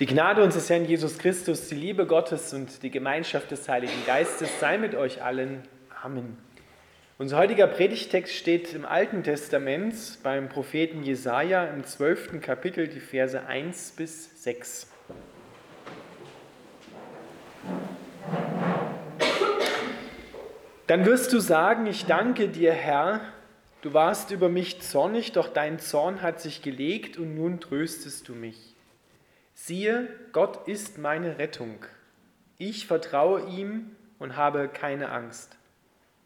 Die Gnade unseres Herrn Jesus Christus, die Liebe Gottes und die Gemeinschaft des Heiligen Geistes sei mit euch allen. Amen. Unser heutiger Predigtext steht im Alten Testament beim Propheten Jesaja im 12. Kapitel, die Verse 1 bis 6. Dann wirst du sagen: Ich danke dir, Herr. Du warst über mich zornig, doch dein Zorn hat sich gelegt und nun tröstest du mich. Siehe, Gott ist meine Rettung. Ich vertraue ihm und habe keine Angst.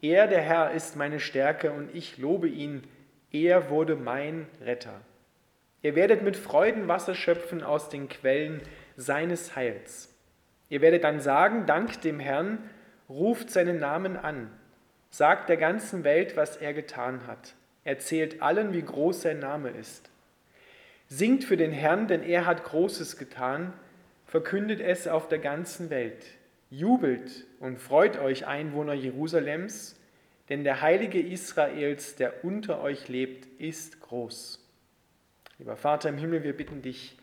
Er, der Herr, ist meine Stärke und ich lobe ihn. Er wurde mein Retter. Ihr werdet mit Freuden Wasser schöpfen aus den Quellen seines Heils. Ihr werdet dann sagen, dank dem Herrn, ruft seinen Namen an, sagt der ganzen Welt, was er getan hat, erzählt allen, wie groß sein Name ist. Singt für den Herrn, denn er hat Großes getan, verkündet es auf der ganzen Welt. Jubelt und freut euch, Einwohner Jerusalems, denn der Heilige Israels, der unter euch lebt, ist groß. Lieber Vater im Himmel, wir bitten dich,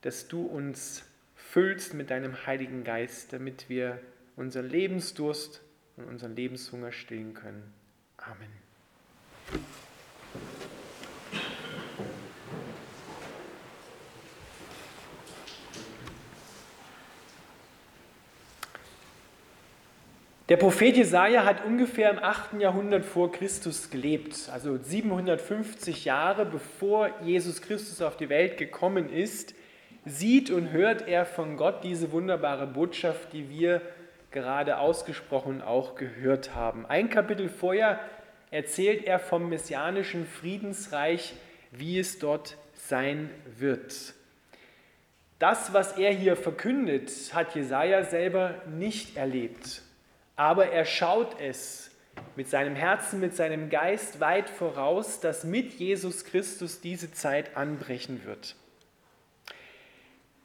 dass du uns füllst mit deinem Heiligen Geist, damit wir unseren Lebensdurst und unseren Lebenshunger stillen können. Amen. Der Prophet Jesaja hat ungefähr im 8. Jahrhundert vor Christus gelebt, also 750 Jahre bevor Jesus Christus auf die Welt gekommen ist, sieht und hört er von Gott diese wunderbare Botschaft, die wir gerade ausgesprochen auch gehört haben. Ein Kapitel vorher erzählt er vom messianischen Friedensreich, wie es dort sein wird. Das, was er hier verkündet, hat Jesaja selber nicht erlebt aber er schaut es mit seinem Herzen, mit seinem Geist weit voraus, dass mit Jesus Christus diese Zeit anbrechen wird.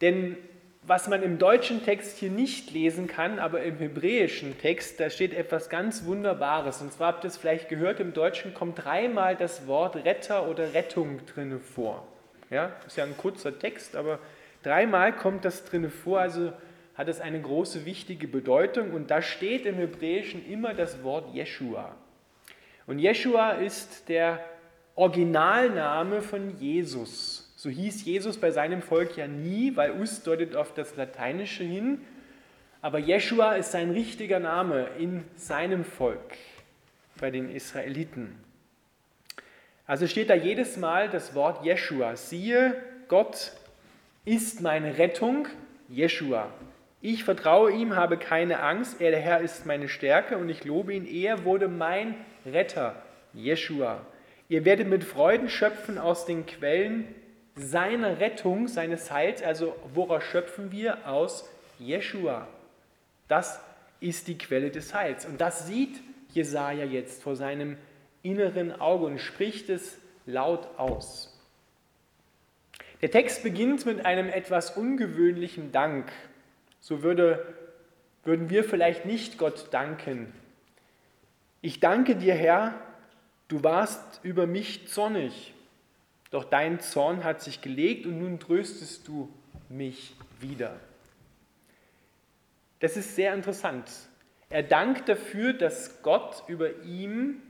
Denn was man im deutschen Text hier nicht lesen kann, aber im hebräischen Text, da steht etwas ganz Wunderbares. Und zwar habt ihr es vielleicht gehört, im Deutschen kommt dreimal das Wort Retter oder Rettung drinne vor. Ja, ist ja ein kurzer Text, aber dreimal kommt das drinne vor. Also hat es eine große, wichtige Bedeutung und da steht im Hebräischen immer das Wort Jeshua. Und Jeshua ist der Originalname von Jesus. So hieß Jesus bei seinem Volk ja nie, weil Us deutet auf das Lateinische hin. Aber Jeshua ist sein richtiger Name in seinem Volk, bei den Israeliten. Also steht da jedes Mal das Wort Jeshua. Siehe, Gott ist meine Rettung, Jeshua. Ich vertraue ihm, habe keine Angst. Er, der Herr, ist meine Stärke und ich lobe ihn. Er wurde mein Retter, Jeshua. Ihr werdet mit Freuden schöpfen aus den Quellen seiner Rettung, seines Heils. Also, woraus schöpfen wir? Aus Jeshua. Das ist die Quelle des Heils. Und das sieht Jesaja jetzt vor seinem inneren Auge und spricht es laut aus. Der Text beginnt mit einem etwas ungewöhnlichen Dank so würde, würden wir vielleicht nicht Gott danken. Ich danke dir, Herr, du warst über mich zornig, doch dein Zorn hat sich gelegt und nun tröstest du mich wieder. Das ist sehr interessant. Er dankt dafür, dass Gott über ihm,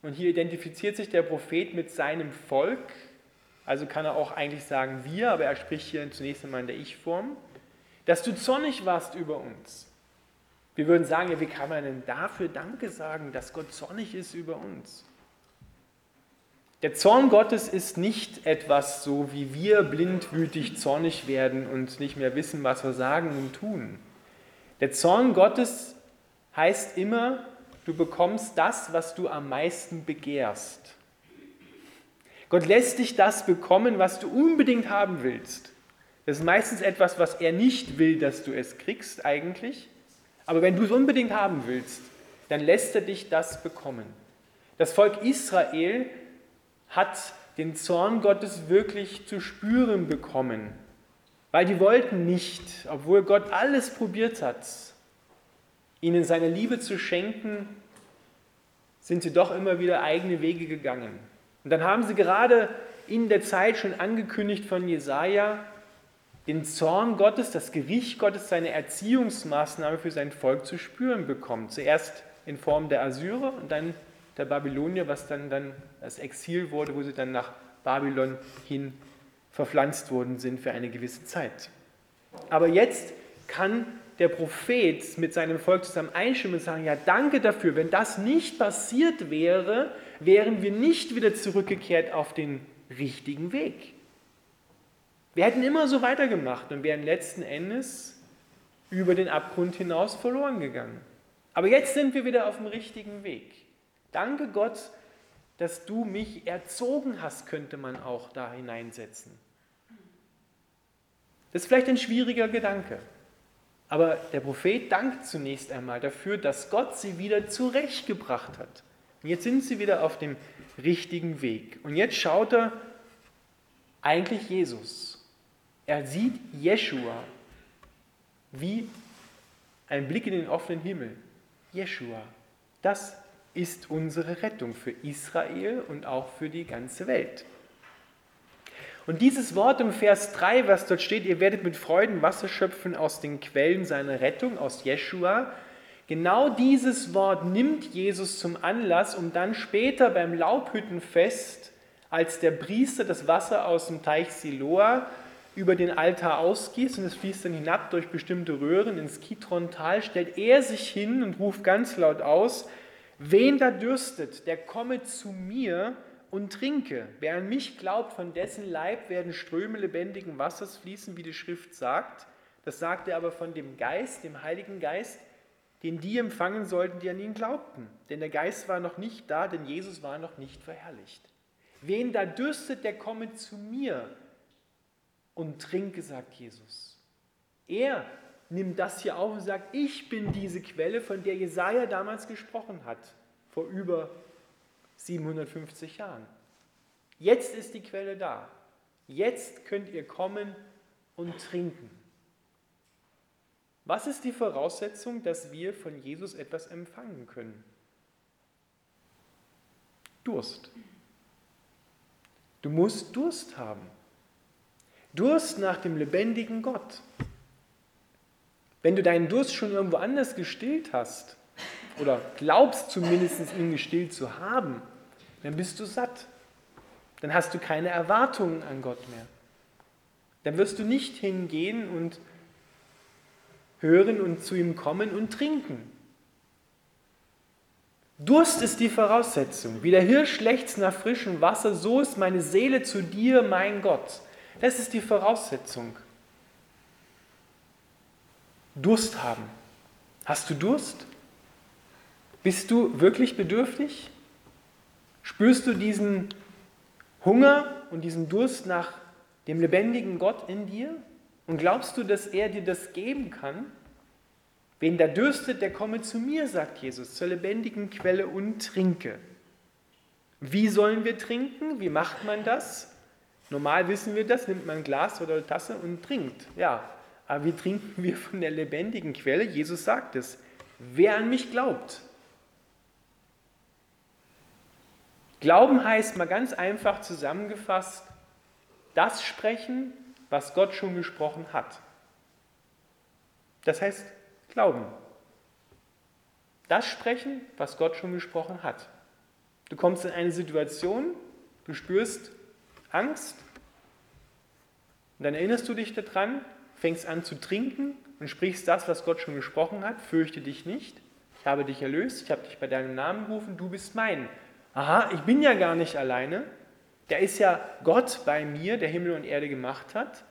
und hier identifiziert sich der Prophet mit seinem Volk, also kann er auch eigentlich sagen wir, aber er spricht hier zunächst einmal in der Ich-Form, dass du zornig warst über uns. Wir würden sagen, ja, wie kann man denn dafür Danke sagen, dass Gott zornig ist über uns? Der Zorn Gottes ist nicht etwas so, wie wir blindwütig zornig werden und nicht mehr wissen, was wir sagen und tun. Der Zorn Gottes heißt immer, du bekommst das, was du am meisten begehrst. Gott lässt dich das bekommen, was du unbedingt haben willst. Das ist meistens etwas, was er nicht will, dass du es kriegst eigentlich. Aber wenn du es unbedingt haben willst, dann lässt er dich das bekommen. Das Volk Israel hat den Zorn Gottes wirklich zu spüren bekommen, weil die wollten nicht, obwohl Gott alles probiert hat, ihnen seine Liebe zu schenken, sind sie doch immer wieder eigene Wege gegangen. Und dann haben sie gerade in der Zeit schon angekündigt von Jesaja, den Zorn Gottes, das Gericht Gottes, seine Erziehungsmaßnahme für sein Volk zu spüren bekommt. Zuerst in Form der Assyrer und dann der Babylonier, was dann, dann das Exil wurde, wo sie dann nach Babylon hin verpflanzt worden sind für eine gewisse Zeit. Aber jetzt kann der Prophet mit seinem Volk zusammen einstimmen und sagen, ja danke dafür, wenn das nicht passiert wäre, wären wir nicht wieder zurückgekehrt auf den richtigen Weg. Wir hätten immer so weitergemacht und wären letzten Endes über den Abgrund hinaus verloren gegangen. Aber jetzt sind wir wieder auf dem richtigen Weg. Danke Gott, dass du mich erzogen hast, könnte man auch da hineinsetzen. Das ist vielleicht ein schwieriger Gedanke. Aber der Prophet dankt zunächst einmal dafür, dass Gott sie wieder zurechtgebracht hat. Und jetzt sind sie wieder auf dem richtigen Weg. Und jetzt schaut er eigentlich Jesus. Er sieht Jeshua wie ein Blick in den offenen Himmel. Jeshua, das ist unsere Rettung für Israel und auch für die ganze Welt. Und dieses Wort im Vers 3, was dort steht, ihr werdet mit Freuden Wasser schöpfen aus den Quellen seiner Rettung, aus Jeshua, genau dieses Wort nimmt Jesus zum Anlass, um dann später beim Laubhüttenfest, als der Priester das Wasser aus dem Teich Siloa über den Altar ausgießt und es fließt dann hinab durch bestimmte Röhren ins Kitron-Tal, stellt er sich hin und ruft ganz laut aus, wen da dürstet, der komme zu mir und trinke. Wer an mich glaubt, von dessen Leib werden Ströme lebendigen Wassers fließen, wie die Schrift sagt. Das sagt er aber von dem Geist, dem Heiligen Geist, den die empfangen sollten, die an ihn glaubten. Denn der Geist war noch nicht da, denn Jesus war noch nicht verherrlicht. Wen da dürstet, der komme zu mir und trinke, sagt Jesus. Er nimmt das hier auf und sagt, ich bin diese Quelle, von der Jesaja damals gesprochen hat, vor über 750 Jahren. Jetzt ist die Quelle da. Jetzt könnt ihr kommen und trinken. Was ist die Voraussetzung, dass wir von Jesus etwas empfangen können? Durst. Du musst Durst haben. Durst nach dem lebendigen Gott. Wenn du deinen Durst schon irgendwo anders gestillt hast, oder glaubst zumindest ihn gestillt zu haben, dann bist du satt. Dann hast du keine Erwartungen an Gott mehr. Dann wirst du nicht hingehen und hören und zu ihm kommen und trinken. Durst ist die Voraussetzung. Wie der Hirsch lechzt nach frischem Wasser, so ist meine Seele zu dir, mein Gott. Das ist die Voraussetzung. Durst haben. Hast du Durst? Bist du wirklich bedürftig? Spürst du diesen Hunger und diesen Durst nach dem lebendigen Gott in dir? Und glaubst du, dass er dir das geben kann? Wen da dürstet, der komme zu mir, sagt Jesus, zur lebendigen Quelle und trinke. Wie sollen wir trinken? Wie macht man das? Normal wissen wir das, nimmt man ein Glas oder eine Tasse und trinkt. Ja, aber wie trinken wir von der lebendigen Quelle? Jesus sagt es. Wer an mich glaubt, Glauben heißt mal ganz einfach zusammengefasst, das sprechen, was Gott schon gesprochen hat. Das heißt Glauben. Das sprechen, was Gott schon gesprochen hat. Du kommst in eine Situation, du spürst Angst, und dann erinnerst du dich daran, fängst an zu trinken und sprichst das, was Gott schon gesprochen hat, fürchte dich nicht, ich habe dich erlöst, ich habe dich bei deinem Namen gerufen, du bist mein aha, ich bin ja gar nicht alleine, da ist ja Gott bei mir, der Himmel und Erde gemacht hat.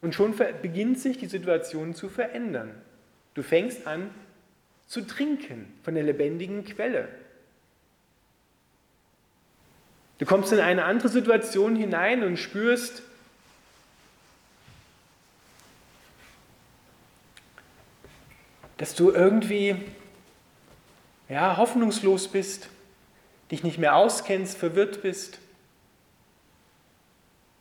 Und schon beginnt sich die Situation zu verändern. Du fängst an zu trinken von der lebendigen Quelle. Du kommst in eine andere Situation hinein und spürst, dass du irgendwie ja, hoffnungslos bist dich nicht mehr auskennst, verwirrt bist,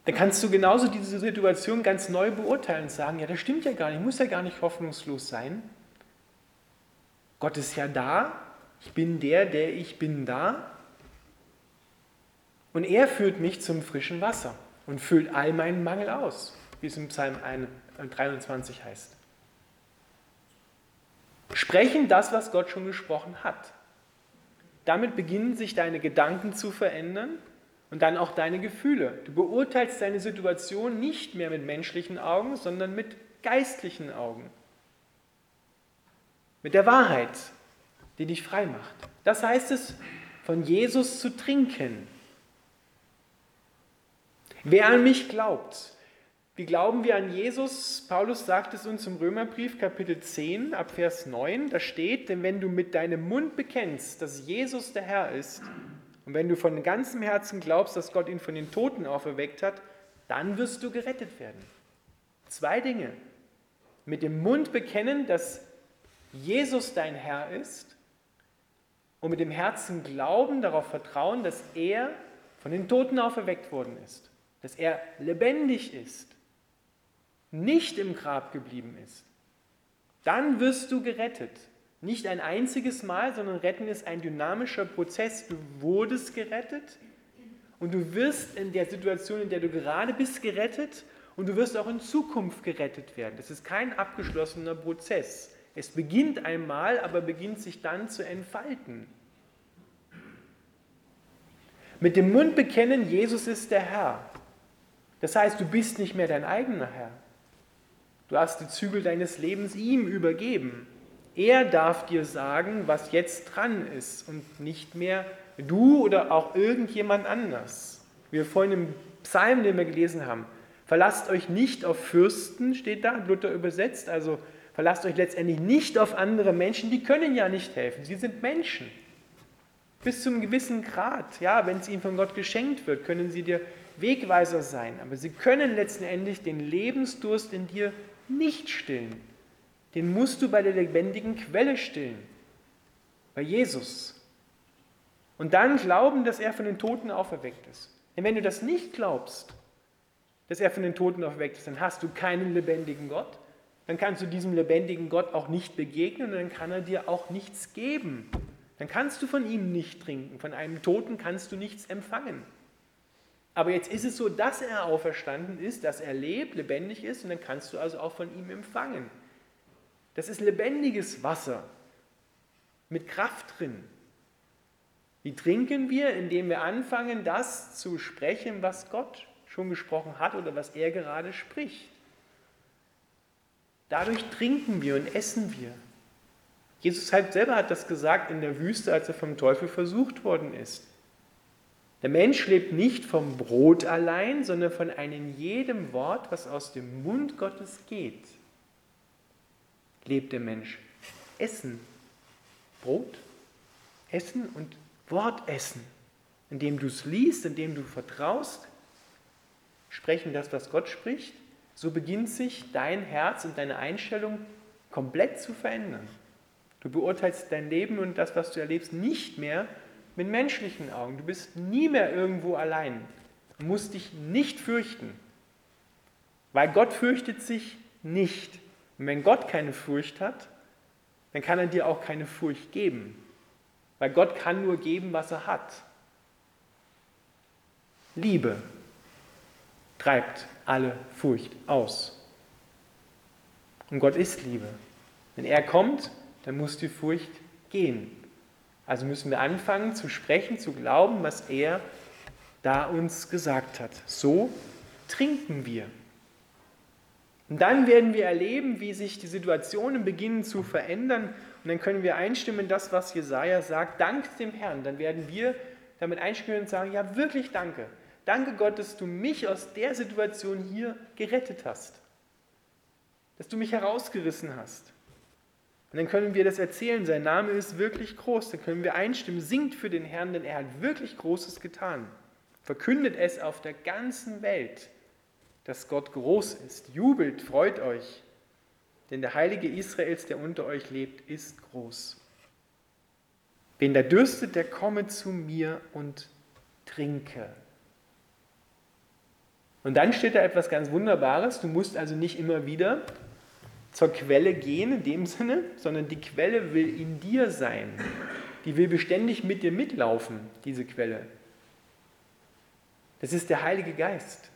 dann kannst du genauso diese Situation ganz neu beurteilen und sagen, ja, das stimmt ja gar nicht, ich muss ja gar nicht hoffnungslos sein. Gott ist ja da, ich bin der, der ich bin da. Und er führt mich zum frischen Wasser und füllt all meinen Mangel aus. wie es im Psalm 23 heißt. Sprechen das, was Gott schon gesprochen hat. Damit beginnen sich deine Gedanken zu verändern und dann auch deine Gefühle. Du beurteilst deine Situation nicht mehr mit menschlichen Augen, sondern mit geistlichen Augen. Mit der Wahrheit, die dich frei macht. Das heißt es, von Jesus zu trinken. Wer an mich glaubt, wie glauben wir an Jesus? Paulus sagt es uns im Römerbrief Kapitel 10 ab Vers 9, da steht, denn wenn du mit deinem Mund bekennst, dass Jesus der Herr ist, und wenn du von ganzem Herzen glaubst, dass Gott ihn von den Toten auferweckt hat, dann wirst du gerettet werden. Zwei Dinge. Mit dem Mund bekennen, dass Jesus dein Herr ist und mit dem Herzen glauben, darauf vertrauen, dass er von den Toten auferweckt worden ist, dass er lebendig ist, nicht im Grab geblieben ist. Dann wirst du gerettet. Nicht ein einziges Mal, sondern retten ist ein dynamischer Prozess. Du wurdest gerettet und du wirst in der Situation, in der du gerade bist, gerettet und du wirst auch in Zukunft gerettet werden. Das ist kein abgeschlossener Prozess. Es beginnt einmal, aber beginnt sich dann zu entfalten. Mit dem Mund bekennen, Jesus ist der Herr. Das heißt, du bist nicht mehr dein eigener Herr. Du hast die Zügel deines Lebens ihm übergeben. Er darf dir sagen, was jetzt dran ist und nicht mehr du oder auch irgendjemand anders. Wir vorhin im Psalm, den wir gelesen haben, verlasst euch nicht auf Fürsten, steht da, Luther übersetzt, also verlasst euch letztendlich nicht auf andere Menschen, die können ja nicht helfen, sie sind Menschen. Bis zu einem gewissen Grad, ja, wenn es ihnen von Gott geschenkt wird, können sie dir Wegweiser sein, aber sie können letztendlich den Lebensdurst in dir nicht stillen den musst du bei der lebendigen Quelle stillen, bei Jesus. Und dann glauben, dass er von den Toten auferweckt ist. Denn wenn du das nicht glaubst, dass er von den Toten auferweckt ist, dann hast du keinen lebendigen Gott. Dann kannst du diesem lebendigen Gott auch nicht begegnen und dann kann er dir auch nichts geben. Dann kannst du von ihm nicht trinken. Von einem Toten kannst du nichts empfangen. Aber jetzt ist es so, dass er auferstanden ist, dass er lebt, lebendig ist und dann kannst du also auch von ihm empfangen. Das ist lebendiges Wasser mit Kraft drin. Wie trinken wir? Indem wir anfangen, das zu sprechen, was Gott schon gesprochen hat oder was er gerade spricht. Dadurch trinken wir und essen wir. Jesus halt selber hat das gesagt in der Wüste, als er vom Teufel versucht worden ist. Der Mensch lebt nicht vom Brot allein, sondern von einem jedem Wort, was aus dem Mund Gottes geht lebt der Mensch. Essen, Brot, Essen und Wortessen, indem du es liest, indem du vertraust, sprechen das, was Gott spricht, so beginnt sich dein Herz und deine Einstellung komplett zu verändern. Du beurteilst dein Leben und das, was du erlebst, nicht mehr mit menschlichen Augen. Du bist nie mehr irgendwo allein. Du musst dich nicht fürchten, weil Gott fürchtet sich nicht. Und wenn Gott keine Furcht hat, dann kann er dir auch keine Furcht geben. Weil Gott kann nur geben, was er hat. Liebe treibt alle Furcht aus. Und Gott ist Liebe. Wenn er kommt, dann muss die Furcht gehen. Also müssen wir anfangen zu sprechen, zu glauben, was er da uns gesagt hat. So trinken wir. Und dann werden wir erleben, wie sich die Situationen beginnen zu verändern. Und dann können wir einstimmen in das, was Jesaja sagt. Dank dem Herrn. Dann werden wir damit einstimmen und sagen: Ja, wirklich danke. Danke Gott, dass du mich aus der Situation hier gerettet hast. Dass du mich herausgerissen hast. Und dann können wir das erzählen. Sein Name ist wirklich groß. Dann können wir einstimmen. Singt für den Herrn, denn er hat wirklich Großes getan. Verkündet es auf der ganzen Welt dass Gott groß ist. Jubelt, freut euch, denn der Heilige Israels, der unter euch lebt, ist groß. Wen da dürstet, der komme zu mir und trinke. Und dann steht da etwas ganz Wunderbares. Du musst also nicht immer wieder zur Quelle gehen in dem Sinne, sondern die Quelle will in dir sein. Die will beständig mit dir mitlaufen, diese Quelle. Das ist der Heilige Geist.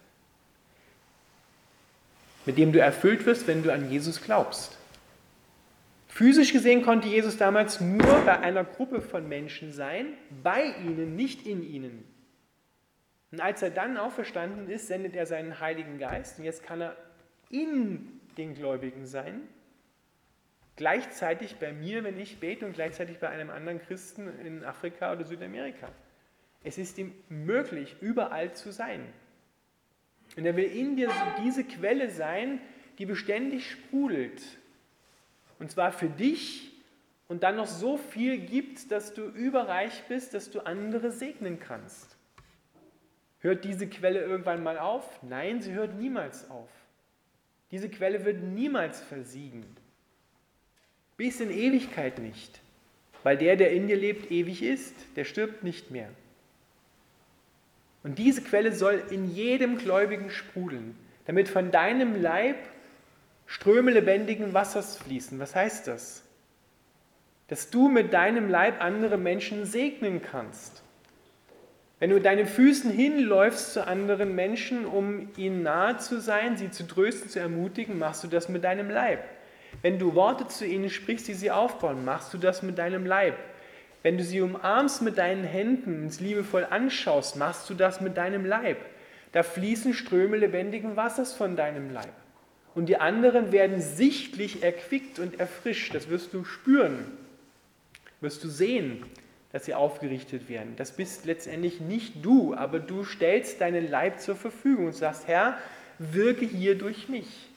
mit dem du erfüllt wirst, wenn du an Jesus glaubst. Physisch gesehen konnte Jesus damals nur bei einer Gruppe von Menschen sein, bei ihnen, nicht in ihnen. Und als er dann auferstanden ist, sendet er seinen Heiligen Geist und jetzt kann er in den Gläubigen sein, gleichzeitig bei mir, wenn ich bete und gleichzeitig bei einem anderen Christen in Afrika oder Südamerika. Es ist ihm möglich, überall zu sein. Und er will in dir diese Quelle sein, die beständig sprudelt. Und zwar für dich und dann noch so viel gibt, dass du überreich bist, dass du andere segnen kannst. Hört diese Quelle irgendwann mal auf? Nein, sie hört niemals auf. Diese Quelle wird niemals versiegen. Bis in Ewigkeit nicht. Weil der, der in dir lebt, ewig ist, der stirbt nicht mehr. Und diese Quelle soll in jedem Gläubigen sprudeln, damit von deinem Leib Ströme lebendigen Wassers fließen. Was heißt das? Dass du mit deinem Leib andere Menschen segnen kannst. Wenn du mit deinen Füßen hinläufst zu anderen Menschen, um ihnen nahe zu sein, sie zu trösten, zu ermutigen, machst du das mit deinem Leib. Wenn du Worte zu ihnen sprichst, die sie aufbauen, machst du das mit deinem Leib. Wenn du sie umarmst mit deinen Händen und liebevoll anschaust, machst du das mit deinem Leib. Da fließen Ströme lebendigen Wassers von deinem Leib. Und die anderen werden sichtlich erquickt und erfrischt. Das wirst du spüren, wirst du sehen, dass sie aufgerichtet werden. Das bist letztendlich nicht du, aber du stellst deinen Leib zur Verfügung und sagst, Herr, wirke hier durch mich.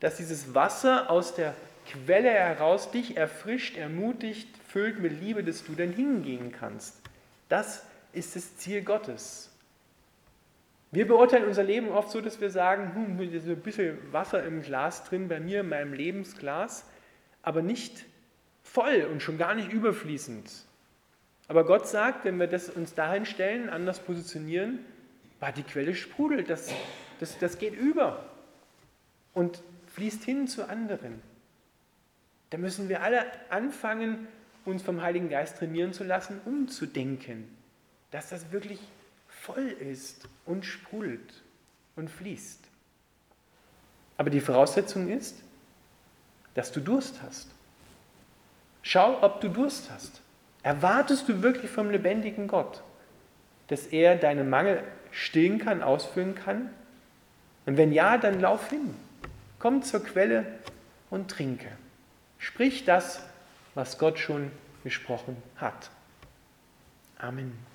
Dass dieses Wasser aus der Quelle heraus dich erfrischt, ermutigt, füllt mit Liebe, dass du dann hingehen kannst. Das ist das Ziel Gottes. Wir beurteilen unser Leben oft so, dass wir sagen, hm, ist ein bisschen Wasser im Glas drin, bei mir in meinem Lebensglas, aber nicht voll und schon gar nicht überfließend. Aber Gott sagt, wenn wir das uns dahin stellen, anders positionieren, war die Quelle sprudelt, das, das, das geht über und fließt hin zu anderen. Da müssen wir alle anfangen, uns vom Heiligen Geist trainieren zu lassen, umzudenken, dass das wirklich voll ist und sprudelt und fließt. Aber die Voraussetzung ist, dass du Durst hast. Schau, ob du Durst hast. Erwartest du wirklich vom lebendigen Gott, dass er deinen Mangel stillen kann, ausfüllen kann? Und wenn ja, dann lauf hin. Komm zur Quelle und trinke. Sprich das, was Gott schon gesprochen hat. Amen.